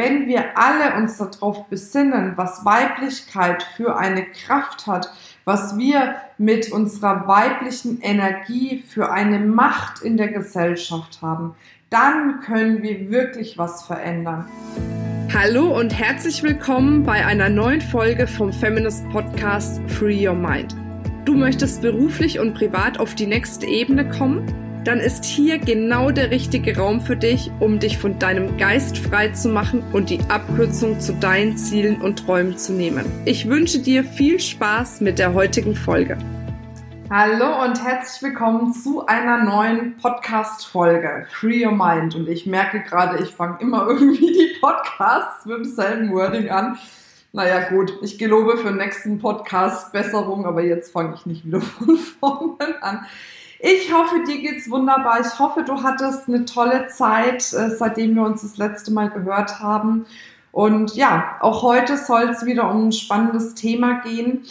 wenn wir alle uns darauf besinnen, was Weiblichkeit für eine Kraft hat, was wir mit unserer weiblichen Energie für eine Macht in der Gesellschaft haben, dann können wir wirklich was verändern. Hallo und herzlich willkommen bei einer neuen Folge vom Feminist Podcast Free Your Mind. Du möchtest beruflich und privat auf die nächste Ebene kommen? Dann ist hier genau der richtige Raum für dich, um dich von deinem Geist frei zu machen und die Abkürzung zu deinen Zielen und Träumen zu nehmen. Ich wünsche dir viel Spaß mit der heutigen Folge. Hallo und herzlich willkommen zu einer neuen Podcast-Folge Free Your Mind. Und ich merke gerade, ich fange immer irgendwie die Podcasts mit demselben Wording an. Naja, gut, ich gelobe für den nächsten Podcast Besserung, aber jetzt fange ich nicht wieder von vorne an. Ich hoffe, dir geht's wunderbar. Ich hoffe, du hattest eine tolle Zeit, äh, seitdem wir uns das letzte Mal gehört haben. Und ja, auch heute soll es wieder um ein spannendes Thema gehen.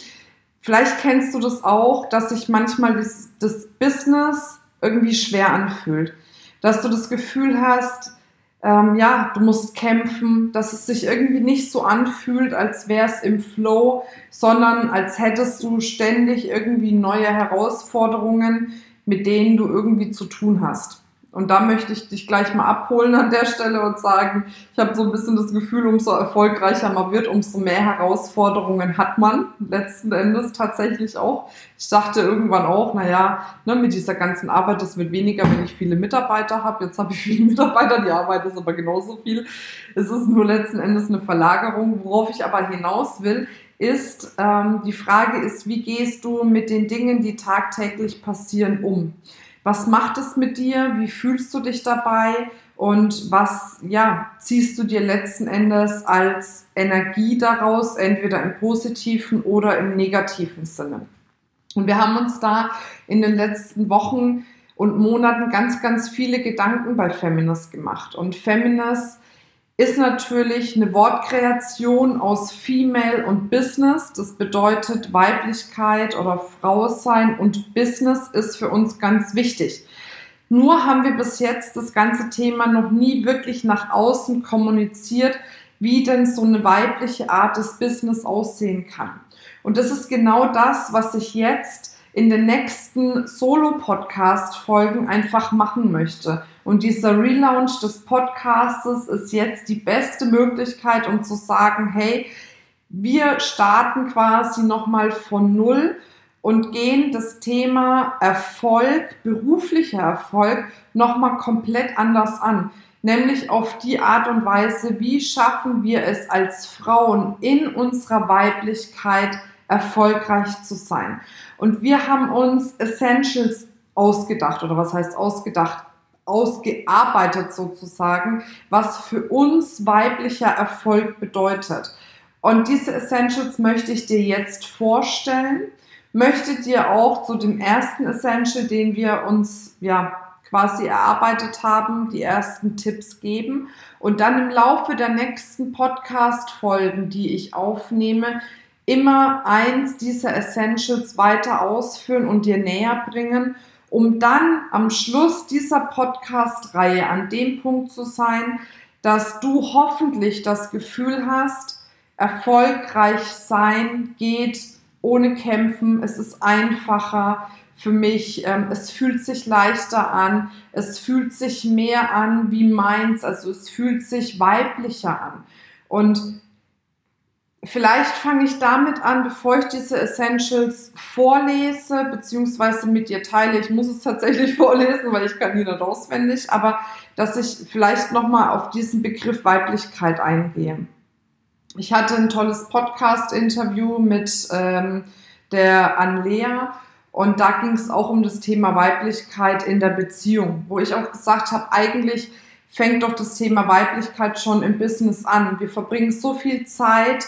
Vielleicht kennst du das auch, dass sich manchmal das, das Business irgendwie schwer anfühlt. Dass du das Gefühl hast, ähm, ja, du musst kämpfen, dass es sich irgendwie nicht so anfühlt, als wäre es im Flow, sondern als hättest du ständig irgendwie neue Herausforderungen, mit denen du irgendwie zu tun hast. Und da möchte ich dich gleich mal abholen an der Stelle und sagen, ich habe so ein bisschen das Gefühl, umso erfolgreicher man wird, umso mehr Herausforderungen hat man letzten Endes tatsächlich auch. Ich dachte irgendwann auch, naja, ne, mit dieser ganzen Arbeit, das wird weniger, wenn ich viele Mitarbeiter habe. Jetzt habe ich viele Mitarbeiter, die Arbeit ist aber genauso viel. Es ist nur letzten Endes eine Verlagerung. Worauf ich aber hinaus will, ist, ähm, die Frage ist, wie gehst du mit den Dingen, die tagtäglich passieren, um? Was macht es mit dir? Wie fühlst du dich dabei? Und was, ja, ziehst du dir letzten Endes als Energie daraus, entweder im positiven oder im negativen Sinne? Und wir haben uns da in den letzten Wochen und Monaten ganz, ganz viele Gedanken bei Feminist gemacht. Und Feminist ist natürlich eine Wortkreation aus Female und Business. Das bedeutet Weiblichkeit oder Frau sein und Business ist für uns ganz wichtig. Nur haben wir bis jetzt das ganze Thema noch nie wirklich nach außen kommuniziert, wie denn so eine weibliche Art des Business aussehen kann. Und das ist genau das, was ich jetzt in den nächsten Solo-Podcast-Folgen einfach machen möchte. Und dieser Relaunch des Podcastes ist jetzt die beste Möglichkeit, um zu sagen, hey, wir starten quasi nochmal von Null und gehen das Thema Erfolg, beruflicher Erfolg, nochmal komplett anders an. Nämlich auf die Art und Weise, wie schaffen wir es als Frauen in unserer Weiblichkeit erfolgreich zu sein. Und wir haben uns Essentials ausgedacht, oder was heißt ausgedacht? Ausgearbeitet sozusagen, was für uns weiblicher Erfolg bedeutet. Und diese Essentials möchte ich dir jetzt vorstellen, möchte dir auch zu dem ersten Essential, den wir uns ja quasi erarbeitet haben, die ersten Tipps geben und dann im Laufe der nächsten Podcast-Folgen, die ich aufnehme, immer eins dieser Essentials weiter ausführen und dir näher bringen um dann am Schluss dieser Podcast-Reihe an dem Punkt zu sein, dass du hoffentlich das Gefühl hast, erfolgreich sein geht ohne Kämpfen, es ist einfacher für mich, ähm, es fühlt sich leichter an, es fühlt sich mehr an wie meins, also es fühlt sich weiblicher an. Und Vielleicht fange ich damit an, bevor ich diese Essentials vorlese, beziehungsweise mit dir teile. Ich muss es tatsächlich vorlesen, weil ich kann die nicht auswendig, aber dass ich vielleicht nochmal auf diesen Begriff Weiblichkeit eingehe. Ich hatte ein tolles Podcast-Interview mit ähm, der Anlea und da ging es auch um das Thema Weiblichkeit in der Beziehung, wo ich auch gesagt habe, eigentlich fängt doch das Thema Weiblichkeit schon im Business an. Wir verbringen so viel Zeit,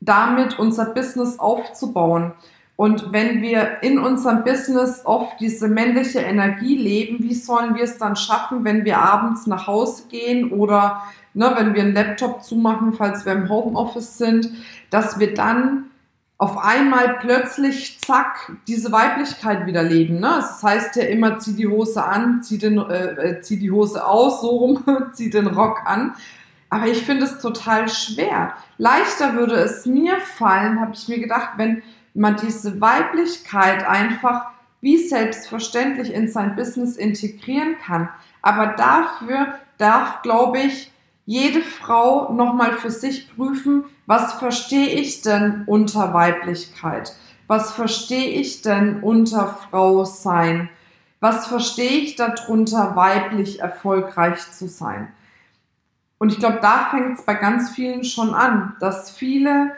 damit unser Business aufzubauen. Und wenn wir in unserem Business oft diese männliche Energie leben, wie sollen wir es dann schaffen, wenn wir abends nach Hause gehen oder ne, wenn wir einen Laptop zumachen, falls wir im Homeoffice sind, dass wir dann auf einmal plötzlich, zack, diese Weiblichkeit wieder leben. Ne? Das heißt ja immer, zieh die Hose an, zieh, den, äh, äh zieh die Hose aus, so rum, zieh den Rock an Aber ich finde es total schwer. Leichter würde es mir fallen, habe ich mir gedacht, wenn man diese Weiblichkeit einfach wie selbstverständlich in sein Business integrieren kann. Aber dafür darf, glaube ich, jede Frau nochmal für sich prüfen, was verstehe ich denn unter Weiblichkeit? Was verstehe ich denn unter Frau sein? Was verstehe ich darunter, weiblich erfolgreich zu sein? Und ich glaube, da fängt es bei ganz vielen schon an, dass viele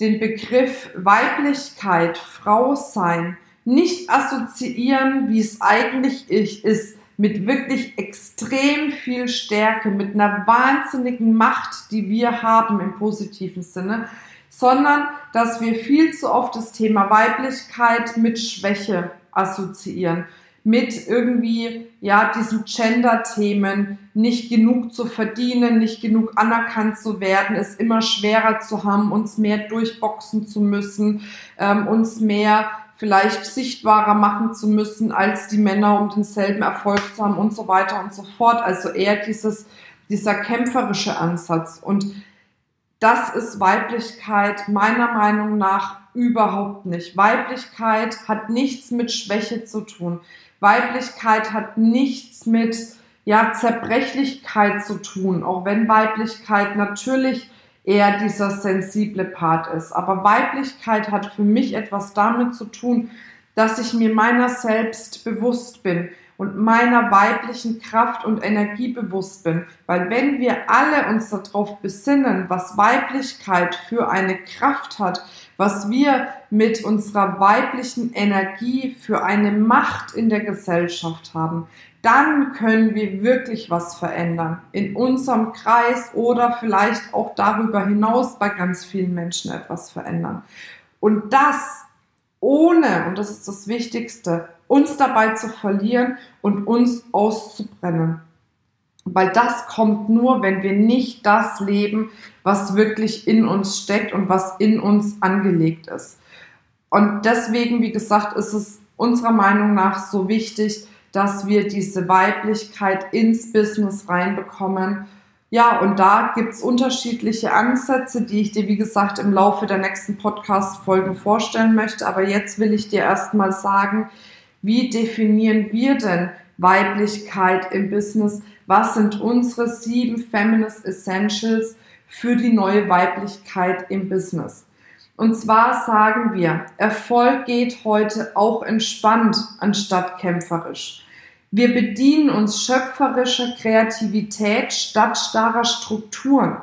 den Begriff Weiblichkeit, Frau sein, nicht assoziieren, wie es eigentlich ist, mit wirklich extrem viel Stärke, mit einer wahnsinnigen Macht, die wir haben im positiven Sinne, sondern dass wir viel zu oft das Thema Weiblichkeit mit Schwäche assoziieren mit irgendwie, ja, diesen Gender-Themen nicht genug zu verdienen, nicht genug anerkannt zu werden, es immer schwerer zu haben, uns mehr durchboxen zu müssen, ähm, uns mehr vielleicht sichtbarer machen zu müssen als die Männer, um denselben Erfolg zu haben und so weiter und so fort. Also eher dieses, dieser kämpferische Ansatz. Und das ist Weiblichkeit meiner Meinung nach überhaupt nicht. Weiblichkeit hat nichts mit Schwäche zu tun. Weiblichkeit hat nichts mit ja, Zerbrechlichkeit zu tun, auch wenn Weiblichkeit natürlich eher dieser sensible Part ist. Aber Weiblichkeit hat für mich etwas damit zu tun, dass ich mir meiner selbst bewusst bin und meiner weiblichen Kraft und Energie bewusst bin. Weil wenn wir alle uns darauf besinnen, was Weiblichkeit für eine Kraft hat, was wir mit unserer weiblichen Energie für eine Macht in der Gesellschaft haben, dann können wir wirklich was verändern. In unserem Kreis oder vielleicht auch darüber hinaus bei ganz vielen Menschen etwas verändern. Und das ohne, und das ist das Wichtigste, uns dabei zu verlieren und uns auszubrennen. Weil das kommt nur, wenn wir nicht das leben, was wirklich in uns steckt und was in uns angelegt ist. Und deswegen, wie gesagt, ist es unserer Meinung nach so wichtig, dass wir diese Weiblichkeit ins Business reinbekommen. Ja, und da gibt es unterschiedliche Ansätze, die ich dir, wie gesagt, im Laufe der nächsten Podcast-Folgen vorstellen möchte. Aber jetzt will ich dir erstmal sagen, wie definieren wir denn Weiblichkeit im Business? was sind unsere sieben Feminist Essentials für die neue Weiblichkeit im Business. Und zwar sagen wir, Erfolg geht heute auch entspannt anstatt kämpferisch. Wir bedienen uns schöpferischer Kreativität statt starrer Strukturen.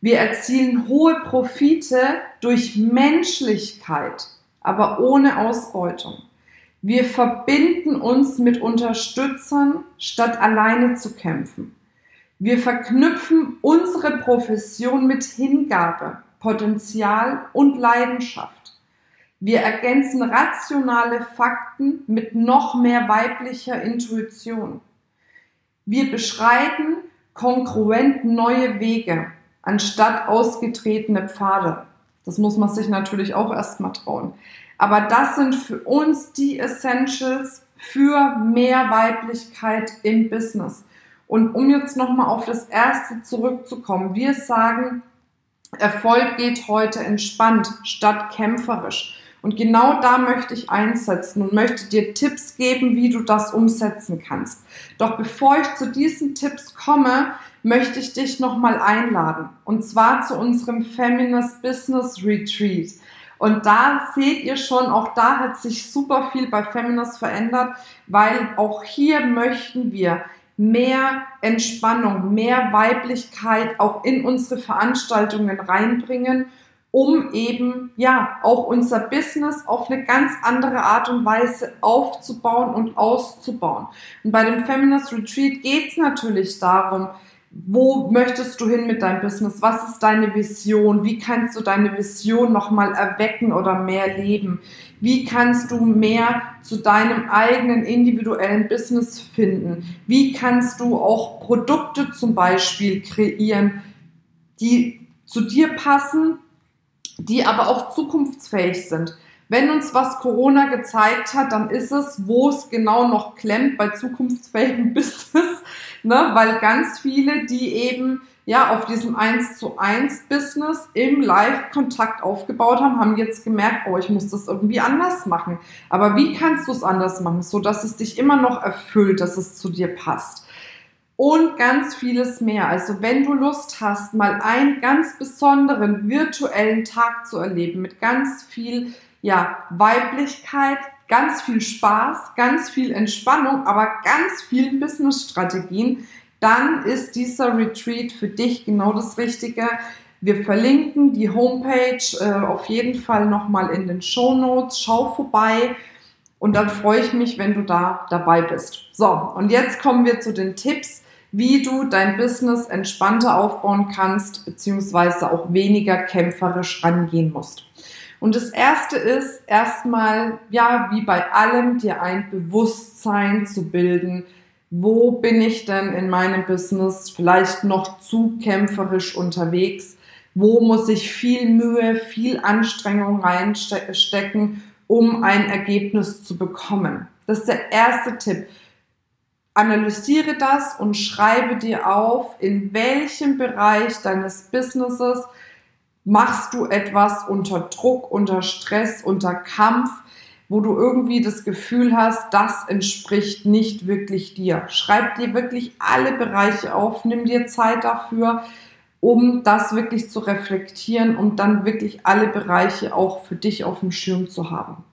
Wir erzielen hohe Profite durch Menschlichkeit, aber ohne Ausbeutung. Wir verbinden uns mit Unterstützern, statt alleine zu kämpfen. Wir verknüpfen unsere Profession mit Hingabe, Potenzial und Leidenschaft. Wir ergänzen rationale Fakten mit noch mehr weiblicher Intuition. Wir beschreiten kongruent neue Wege anstatt ausgetretene Pfade. Das muss man sich natürlich auch erstmal trauen. Aber das sind für uns die Essentials für mehr Weiblichkeit im Business. Und um jetzt nochmal auf das erste zurückzukommen, wir sagen, Erfolg geht heute entspannt statt kämpferisch. Und genau da möchte ich einsetzen und möchte dir Tipps geben, wie du das umsetzen kannst. Doch bevor ich zu diesen Tipps komme, möchte ich dich nochmal einladen. Und zwar zu unserem Feminist Business Retreat. Und da seht ihr schon, auch da hat sich super viel bei Feminist verändert, weil auch hier möchten wir mehr Entspannung, mehr Weiblichkeit auch in unsere Veranstaltungen reinbringen, um eben ja auch unser Business auf eine ganz andere Art und Weise aufzubauen und auszubauen. Und bei dem Feminist Retreat geht es natürlich darum, wo möchtest du hin mit deinem Business? Was ist deine Vision? Wie kannst du deine Vision nochmal erwecken oder mehr leben? Wie kannst du mehr zu deinem eigenen individuellen Business finden? Wie kannst du auch Produkte zum Beispiel kreieren, die zu dir passen, die aber auch zukunftsfähig sind? Wenn uns was Corona gezeigt hat, dann ist es, wo es genau noch klemmt bei zukunftsfähigem Business, ne? weil ganz viele, die eben ja auf diesem 1 zu 1 Business im Live-Kontakt aufgebaut haben, haben jetzt gemerkt, oh, ich muss das irgendwie anders machen. Aber wie kannst du es anders machen, so dass es dich immer noch erfüllt, dass es zu dir passt? und ganz vieles mehr. Also wenn du Lust hast, mal einen ganz besonderen virtuellen Tag zu erleben mit ganz viel ja, Weiblichkeit, ganz viel Spaß, ganz viel Entspannung, aber ganz vielen Business-Strategien, dann ist dieser Retreat für dich genau das Richtige. Wir verlinken die Homepage äh, auf jeden Fall nochmal in den Show Notes. Schau vorbei und dann freue ich mich, wenn du da dabei bist. So, und jetzt kommen wir zu den Tipps, wie du dein Business entspannter aufbauen kannst, beziehungsweise auch weniger kämpferisch rangehen musst. Und das erste ist erstmal, ja, wie bei allem, dir ein Bewusstsein zu bilden. Wo bin ich denn in meinem Business vielleicht noch zu kämpferisch unterwegs? Wo muss ich viel Mühe, viel Anstrengung reinstecken, um ein Ergebnis zu bekommen? Das ist der erste Tipp. Analysiere das und schreibe dir auf, in welchem Bereich deines Businesses machst du etwas unter Druck, unter Stress, unter Kampf, wo du irgendwie das Gefühl hast, das entspricht nicht wirklich dir. Schreib dir wirklich alle Bereiche auf, nimm dir Zeit dafür, um das wirklich zu reflektieren und dann wirklich alle Bereiche auch für dich auf dem Schirm zu haben.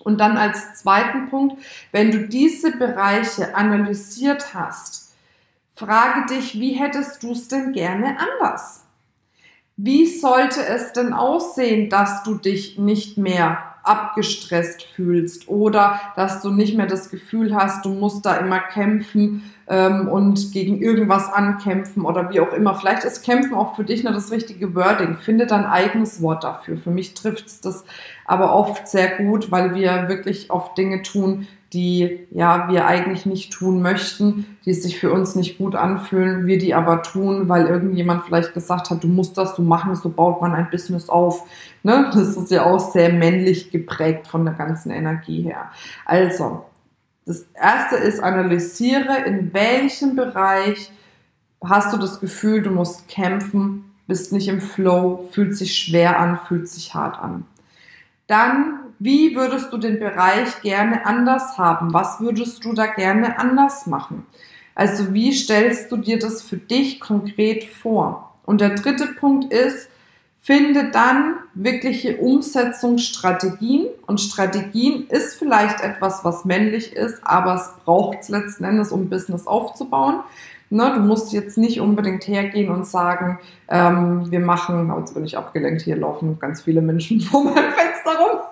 Und dann als zweiten Punkt, wenn du diese Bereiche analysiert hast, frage dich, wie hättest du es denn gerne anders? Wie sollte es denn aussehen, dass du dich nicht mehr abgestresst fühlst oder dass du nicht mehr das Gefühl hast, du musst da immer kämpfen ähm, und gegen irgendwas ankämpfen oder wie auch immer. Vielleicht ist Kämpfen auch für dich nur das richtige Wording. Finde dein eigenes Wort dafür. Für mich trifft es das aber oft sehr gut, weil wir wirklich oft Dinge tun, die ja wir eigentlich nicht tun möchten, die sich für uns nicht gut anfühlen, wir die aber tun, weil irgendjemand vielleicht gesagt hat, du musst das so machen, so baut man ein Business auf. Ne? Das ist ja auch sehr männlich geprägt von der ganzen Energie her. Also, das erste ist, analysiere, in welchem Bereich hast du das Gefühl, du musst kämpfen, bist nicht im Flow, fühlt sich schwer an, fühlt sich hart an. Dann wie würdest du den Bereich gerne anders haben? Was würdest du da gerne anders machen? Also wie stellst du dir das für dich konkret vor? Und der dritte Punkt ist, finde dann wirkliche Umsetzungsstrategien. Und Strategien ist vielleicht etwas, was männlich ist, aber es braucht es letzten Endes, um Business aufzubauen. Ne, du musst jetzt nicht unbedingt hergehen und sagen, ähm, wir machen, jetzt bin ich abgelenkt, hier laufen ganz viele Menschen vor meinem Fenster rum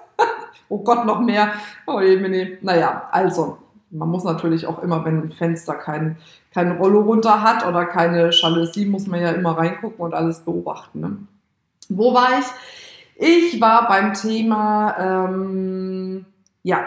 oh Gott, noch mehr. Oh je, nee. Naja, also, man muss natürlich auch immer, wenn ein Fenster kein, kein Rollo runter hat oder keine Jalousie, muss man ja immer reingucken und alles beobachten. Ne? Wo war ich? Ich war beim Thema, ähm, ja,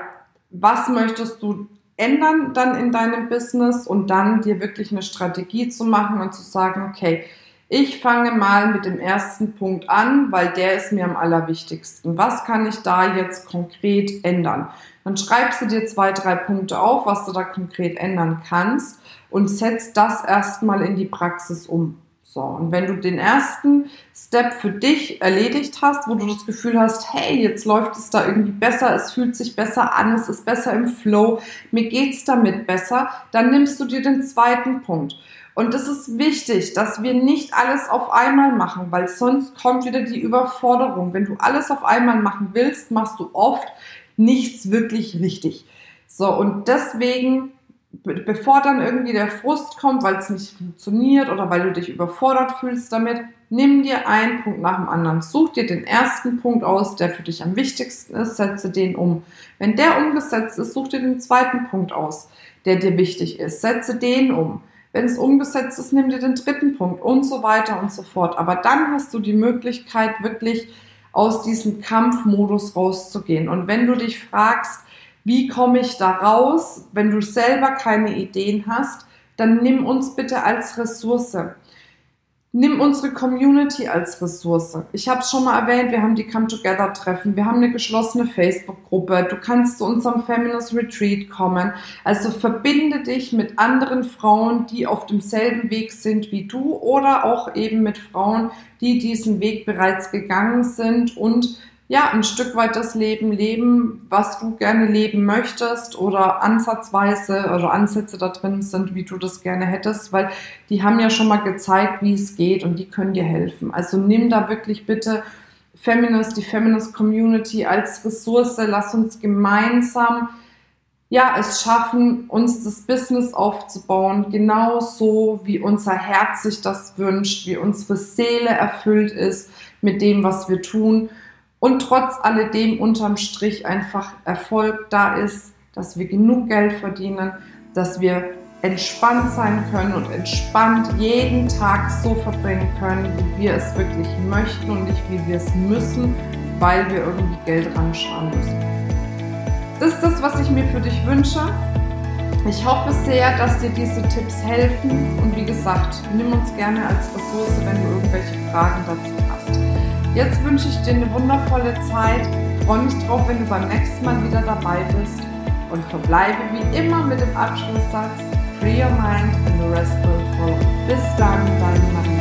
was möchtest du ändern dann in deinem Business und dann dir wirklich eine Strategie zu machen und zu sagen, okay, ich fange mal mit dem ersten Punkt an, weil der ist mir am allerwichtigsten. Was kann ich da jetzt konkret ändern? Dann schreibst du dir zwei, drei Punkte auf, was du da konkret ändern kannst und setzt das erstmal in die Praxis um. So, und wenn du den ersten Step für dich erledigt hast, wo du das Gefühl hast, hey, jetzt läuft es da irgendwie besser, es fühlt sich besser an, es ist besser im Flow, mir geht's damit besser, dann nimmst du dir den zweiten Punkt. Und es ist wichtig, dass wir nicht alles auf einmal machen, weil sonst kommt wieder die Überforderung. Wenn du alles auf einmal machen willst, machst du oft nichts wirklich richtig. So, und deswegen, bevor dann irgendwie der Frust kommt, weil es nicht funktioniert oder weil du dich überfordert fühlst damit, nimm dir einen Punkt nach dem anderen. Such dir den ersten Punkt aus, der für dich am wichtigsten ist, setze den um. Wenn der umgesetzt ist, such dir den zweiten Punkt aus, der dir wichtig ist, setze den um. Wenn es umgesetzt ist, nimm dir den dritten Punkt und so weiter und so fort. Aber dann hast du die Möglichkeit, wirklich aus diesem Kampfmodus rauszugehen. Und wenn du dich fragst, wie komme ich da raus, wenn du selber keine Ideen hast, dann nimm uns bitte als Ressource. Nimm unsere Community als Ressource. Ich habe es schon mal erwähnt, wir haben die Come Together Treffen, wir haben eine geschlossene Facebook-Gruppe, du kannst zu unserem Feminist Retreat kommen. Also verbinde dich mit anderen Frauen, die auf demselben Weg sind wie du oder auch eben mit Frauen, die diesen Weg bereits gegangen sind und ja, ein Stück weit das Leben leben, was du gerne leben möchtest oder ansatzweise oder Ansätze da drin sind, wie du das gerne hättest, weil die haben ja schon mal gezeigt, wie es geht und die können dir helfen. Also nimm da wirklich bitte Feminist, die Feminist Community als Ressource, lass uns gemeinsam ja, es schaffen, uns das Business aufzubauen, genauso wie unser Herz sich das wünscht, wie unsere Seele erfüllt ist mit dem, was wir tun und trotz alledem unterm Strich einfach Erfolg da ist, dass wir genug Geld verdienen, dass wir entspannt sein können und entspannt jeden Tag so verbringen können, wie wir es wirklich möchten und nicht wie wir es müssen, weil wir irgendwie Geld ranschauen müssen. Das ist das, was ich mir für dich wünsche. Ich hoffe sehr, dass dir diese Tipps helfen und wie gesagt, nimm uns gerne als Ressource, wenn du irgendwelche Fragen dazu hast. Jetzt wünsche ich dir eine wundervolle Zeit, freue mich drauf, wenn du beim nächsten Mal wieder dabei bist und verbleibe wie immer mit dem Abschlusssatz Free Your Mind and the Rest Will Follow. Bis dann, deine Mann.